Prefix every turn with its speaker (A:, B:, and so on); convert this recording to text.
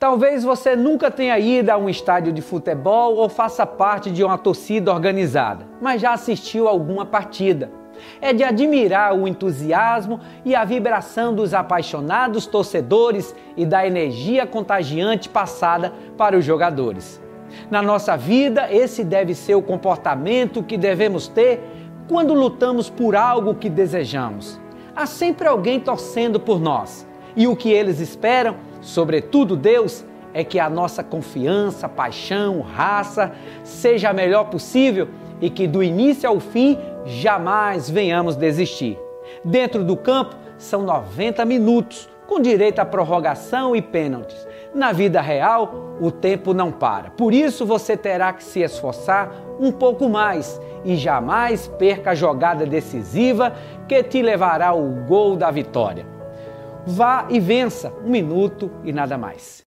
A: Talvez você nunca tenha ido a um estádio de futebol ou faça parte de uma torcida organizada, mas já assistiu alguma partida. É de admirar o entusiasmo e a vibração dos apaixonados torcedores e da energia contagiante passada para os jogadores. Na nossa vida, esse deve ser o comportamento que devemos ter quando lutamos por algo que desejamos. Há sempre alguém torcendo por nós. E o que eles esperam, sobretudo Deus, é que a nossa confiança, paixão, raça seja a melhor possível e que do início ao fim jamais venhamos desistir. Dentro do campo são 90 minutos, com direito à prorrogação e pênaltis. Na vida real, o tempo não para. Por isso você terá que se esforçar um pouco mais e jamais perca a jogada decisiva que te levará ao gol da vitória. Vá e vença um minuto e nada mais.